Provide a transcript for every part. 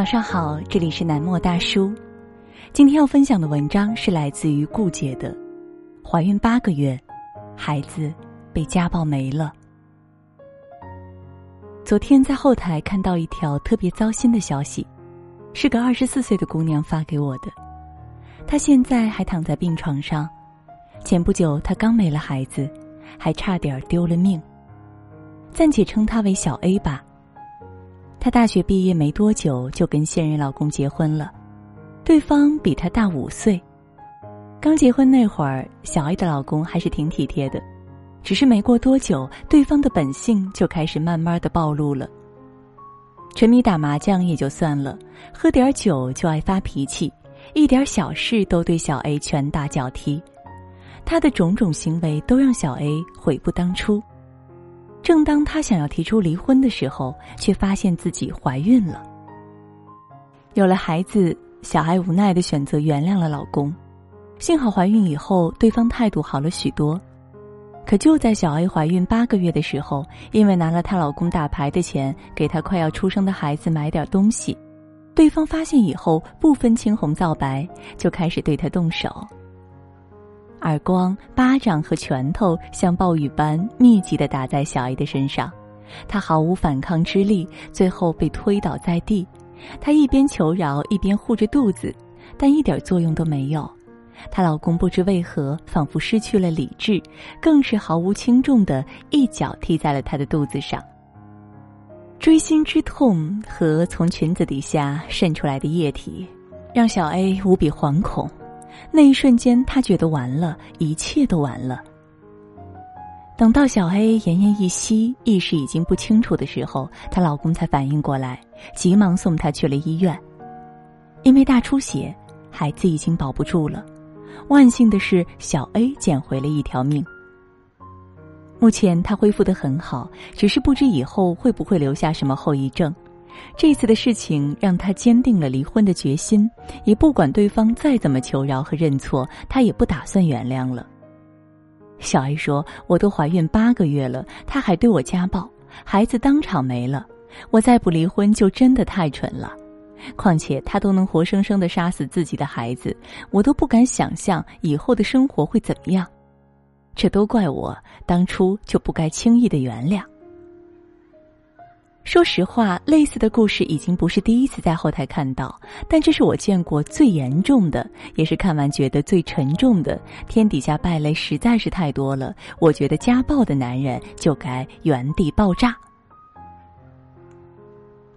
早上好，这里是南莫大叔。今天要分享的文章是来自于顾姐的。怀孕八个月，孩子被家暴没了。昨天在后台看到一条特别糟心的消息，是个二十四岁的姑娘发给我的。她现在还躺在病床上，前不久她刚没了孩子，还差点丢了命。暂且称她为小 A 吧。她大学毕业没多久就跟现任老公结婚了，对方比她大五岁。刚结婚那会儿，小 A 的老公还是挺体贴的，只是没过多久，对方的本性就开始慢慢的暴露了。沉迷打麻将也就算了，喝点酒就爱发脾气，一点小事都对小 A 拳打脚踢，他的种种行为都让小 A 悔不当初。正当她想要提出离婚的时候，却发现自己怀孕了。有了孩子，小艾无奈的选择原谅了老公。幸好怀孕以后，对方态度好了许多。可就在小 A 怀孕八个月的时候，因为拿了她老公打牌的钱给她快要出生的孩子买点东西，对方发现以后不分青红皂白，就开始对她动手。耳光、巴掌和拳头像暴雨般密集的打在小 A 的身上，她毫无反抗之力，最后被推倒在地。她一边求饶，一边护着肚子，但一点作用都没有。她老公不知为何，仿佛失去了理智，更是毫无轻重的一脚踢在了她的肚子上。锥心之痛和从裙子底下渗出来的液体，让小 A 无比惶恐。那一瞬间，她觉得完了，一切都完了。等到小 A 奄奄一息、意识已经不清楚的时候，她老公才反应过来，急忙送她去了医院。因为大出血，孩子已经保不住了。万幸的是，小 A 捡回了一条命。目前他恢复的很好，只是不知以后会不会留下什么后遗症。这次的事情让他坚定了离婚的决心，也不管对方再怎么求饶和认错，他也不打算原谅了。小 A 说：“我都怀孕八个月了，他还对我家暴，孩子当场没了，我再不离婚就真的太蠢了。况且他都能活生生的杀死自己的孩子，我都不敢想象以后的生活会怎么样。这都怪我当初就不该轻易的原谅。”说实话，类似的故事已经不是第一次在后台看到，但这是我见过最严重的，也是看完觉得最沉重的。天底下败类实在是太多了，我觉得家暴的男人就该原地爆炸。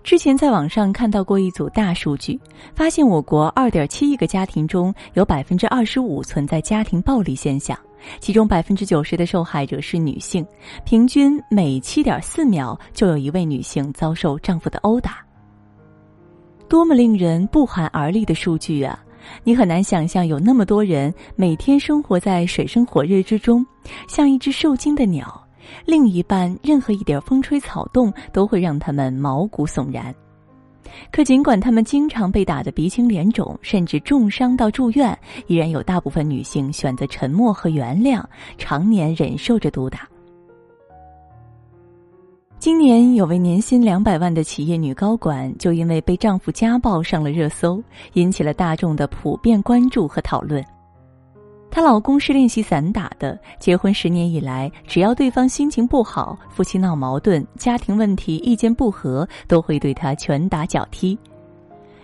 之前在网上看到过一组大数据，发现我国二点七亿个家庭中有百分之二十五存在家庭暴力现象。其中百分之九十的受害者是女性，平均每七点四秒就有一位女性遭受丈夫的殴打。多么令人不寒而栗的数据啊！你很难想象有那么多人每天生活在水深火热之中，像一只受惊的鸟，另一半任何一点风吹草动都会让他们毛骨悚然。可尽管他们经常被打得鼻青脸肿，甚至重伤到住院，依然有大部分女性选择沉默和原谅，常年忍受着毒打。今年有位年薪两百万的企业女高管，就因为被丈夫家暴上了热搜，引起了大众的普遍关注和讨论。她老公是练习散打的，结婚十年以来，只要对方心情不好、夫妻闹矛盾、家庭问题、意见不合，都会对她拳打脚踢。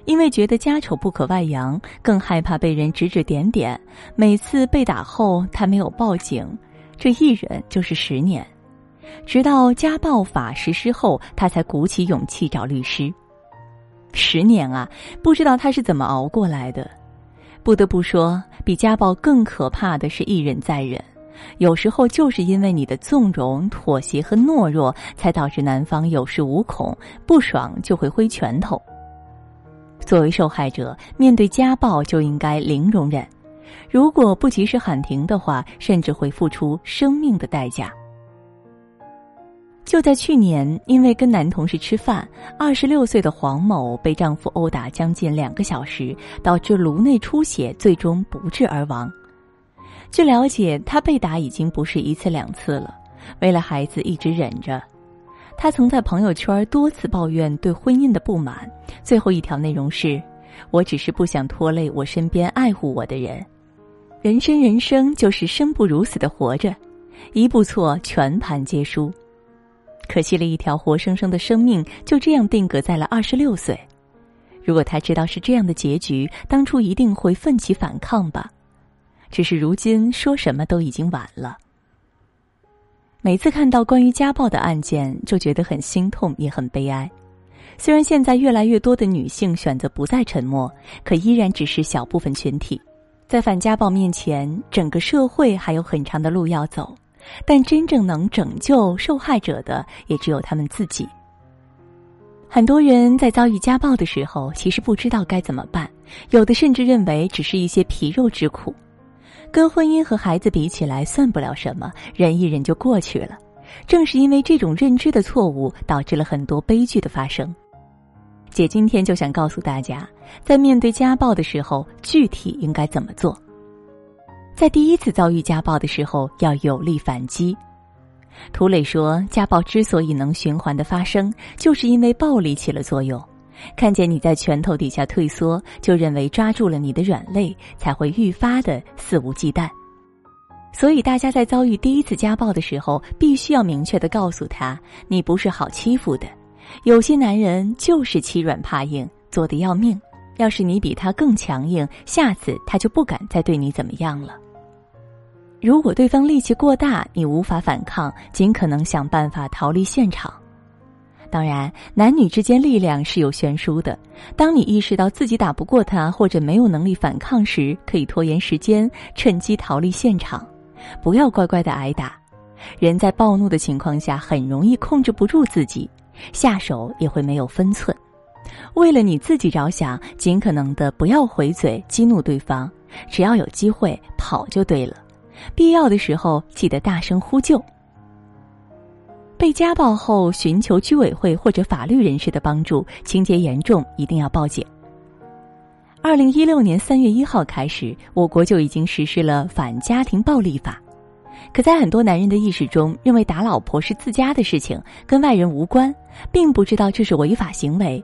因为觉得家丑不可外扬，更害怕被人指指点点。每次被打后，他没有报警，这一忍就是十年，直到家暴法实施后，他才鼓起勇气找律师。十年啊，不知道他是怎么熬过来的。不得不说，比家暴更可怕的是一忍再忍。有时候就是因为你的纵容、妥协和懦弱，才导致男方有恃无恐，不爽就会挥拳头。作为受害者，面对家暴就应该零容忍，如果不及时喊停的话，甚至会付出生命的代价。就在去年，因为跟男同事吃饭，二十六岁的黄某被丈夫殴打将近两个小时，导致颅内出血，最终不治而亡。据了解，他被打已经不是一次两次了，为了孩子一直忍着。他曾在朋友圈多次抱怨对婚姻的不满，最后一条内容是：“我只是不想拖累我身边爱护我的人。”人生人生就是生不如死的活着，一步错全盘皆输。可惜了一条活生生的生命就这样定格在了二十六岁。如果他知道是这样的结局，当初一定会奋起反抗吧。只是如今说什么都已经晚了。每次看到关于家暴的案件，就觉得很心痛，也很悲哀。虽然现在越来越多的女性选择不再沉默，可依然只是小部分群体。在反家暴面前，整个社会还有很长的路要走。但真正能拯救受害者的，也只有他们自己。很多人在遭遇家暴的时候，其实不知道该怎么办，有的甚至认为只是一些皮肉之苦。跟婚姻和孩子比起来，算不了什么，忍一忍就过去了。正是因为这种认知的错误，导致了很多悲剧的发生。姐今天就想告诉大家，在面对家暴的时候，具体应该怎么做。在第一次遭遇家暴的时候，要有力反击。涂磊说，家暴之所以能循环的发生，就是因为暴力起了作用。看见你在拳头底下退缩，就认为抓住了你的软肋，才会愈发的肆无忌惮。所以，大家在遭遇第一次家暴的时候，必须要明确的告诉他：你不是好欺负的。有些男人就是欺软怕硬，做的要命。要是你比他更强硬，下次他就不敢再对你怎么样了。如果对方力气过大，你无法反抗，尽可能想办法逃离现场。当然，男女之间力量是有悬殊的。当你意识到自己打不过他，或者没有能力反抗时，可以拖延时间，趁机逃离现场，不要乖乖的挨打。人在暴怒的情况下，很容易控制不住自己，下手也会没有分寸。为了你自己着想，尽可能的不要回嘴激怒对方，只要有机会跑就对了。必要的时候，记得大声呼救。被家暴后，寻求居委会或者法律人士的帮助，情节严重一定要报警。二零一六年三月一号开始，我国就已经实施了反家庭暴力法。可在很多男人的意识中，认为打老婆是自家的事情，跟外人无关，并不知道这是违法行为。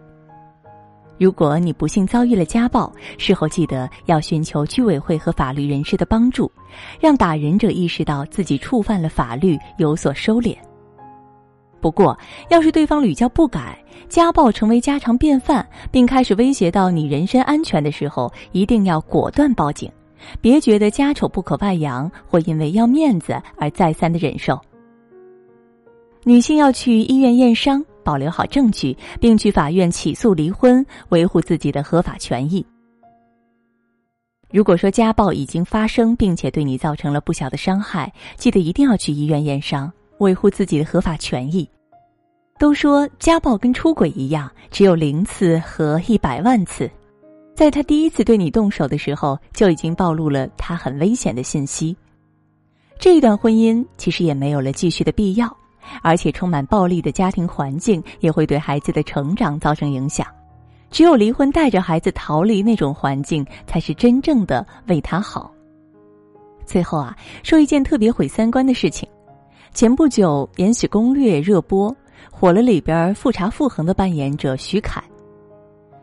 如果你不幸遭遇了家暴，事后记得要寻求居委会和法律人士的帮助，让打人者意识到自己触犯了法律，有所收敛。不过，要是对方屡教不改，家暴成为家常便饭，并开始威胁到你人身安全的时候，一定要果断报警，别觉得家丑不可外扬，或因为要面子而再三的忍受。女性要去医院验伤，保留好证据，并去法院起诉离婚，维护自己的合法权益。如果说家暴已经发生，并且对你造成了不小的伤害，记得一定要去医院验伤，维护自己的合法权益。都说家暴跟出轨一样，只有零次和一百万次。在他第一次对你动手的时候，就已经暴露了他很危险的信息。这一段婚姻其实也没有了继续的必要，而且充满暴力的家庭环境也会对孩子的成长造成影响。只有离婚，带着孩子逃离那种环境，才是真正的为他好。最后啊，说一件特别毁三观的事情：前不久《延禧攻略》热播。火了里边富察傅恒的扮演者徐凯，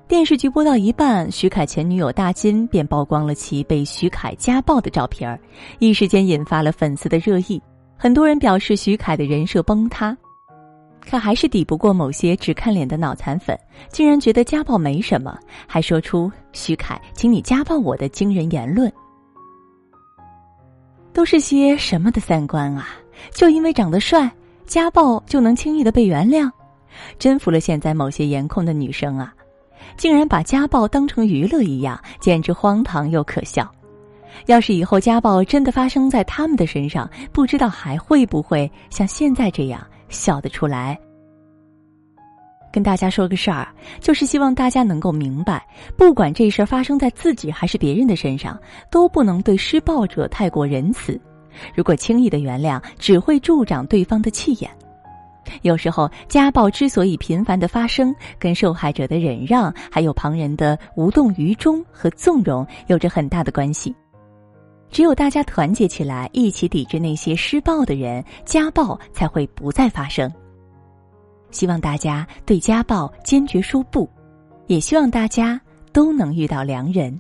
电视剧播到一半，徐凯前女友大金便曝光了其被徐凯家暴的照片一时间引发了粉丝的热议。很多人表示徐凯的人设崩塌，可还是抵不过某些只看脸的脑残粉，竟然觉得家暴没什么，还说出“徐凯，请你家暴我”的惊人言论。都是些什么的三观啊？就因为长得帅？家暴就能轻易的被原谅，真服了现在某些颜控的女生啊！竟然把家暴当成娱乐一样，简直荒唐又可笑。要是以后家暴真的发生在他们的身上，不知道还会不会像现在这样笑得出来。跟大家说个事儿，就是希望大家能够明白，不管这事儿发生在自己还是别人的身上，都不能对施暴者太过仁慈。如果轻易的原谅，只会助长对方的气焰。有时候，家暴之所以频繁的发生，跟受害者的忍让，还有旁人的无动于衷和纵容，有着很大的关系。只有大家团结起来，一起抵制那些施暴的人，家暴才会不再发生。希望大家对家暴坚决说不，也希望大家都能遇到良人。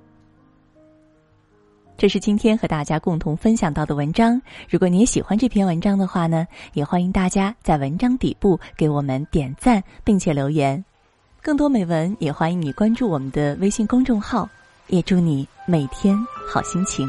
这是今天和大家共同分享到的文章。如果你也喜欢这篇文章的话呢，也欢迎大家在文章底部给我们点赞，并且留言。更多美文也欢迎你关注我们的微信公众号。也祝你每天好心情。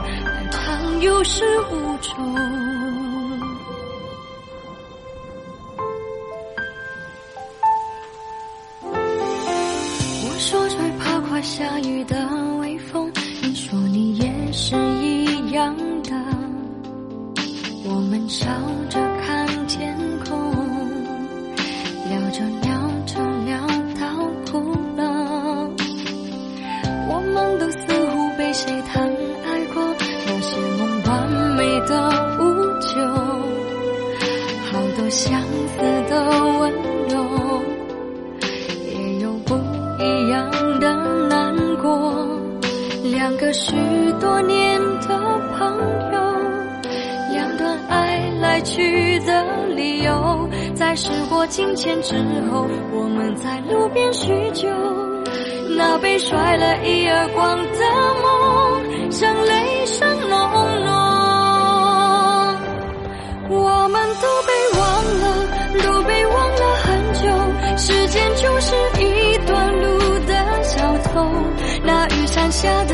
有始无终。我说最怕快下雨的微风，你说你也是一样的。我们笑着两个许多年的朋友，两段爱来去的理由，在时过境迁之后，我们在路边叙旧。那被甩了一耳光的梦，像雷声隆隆。我们都被忘了，都被忘了很久。时间就是一段路的小偷，那雨伞下的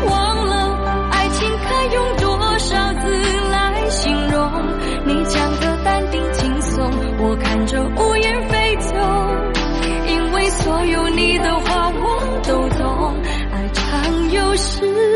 是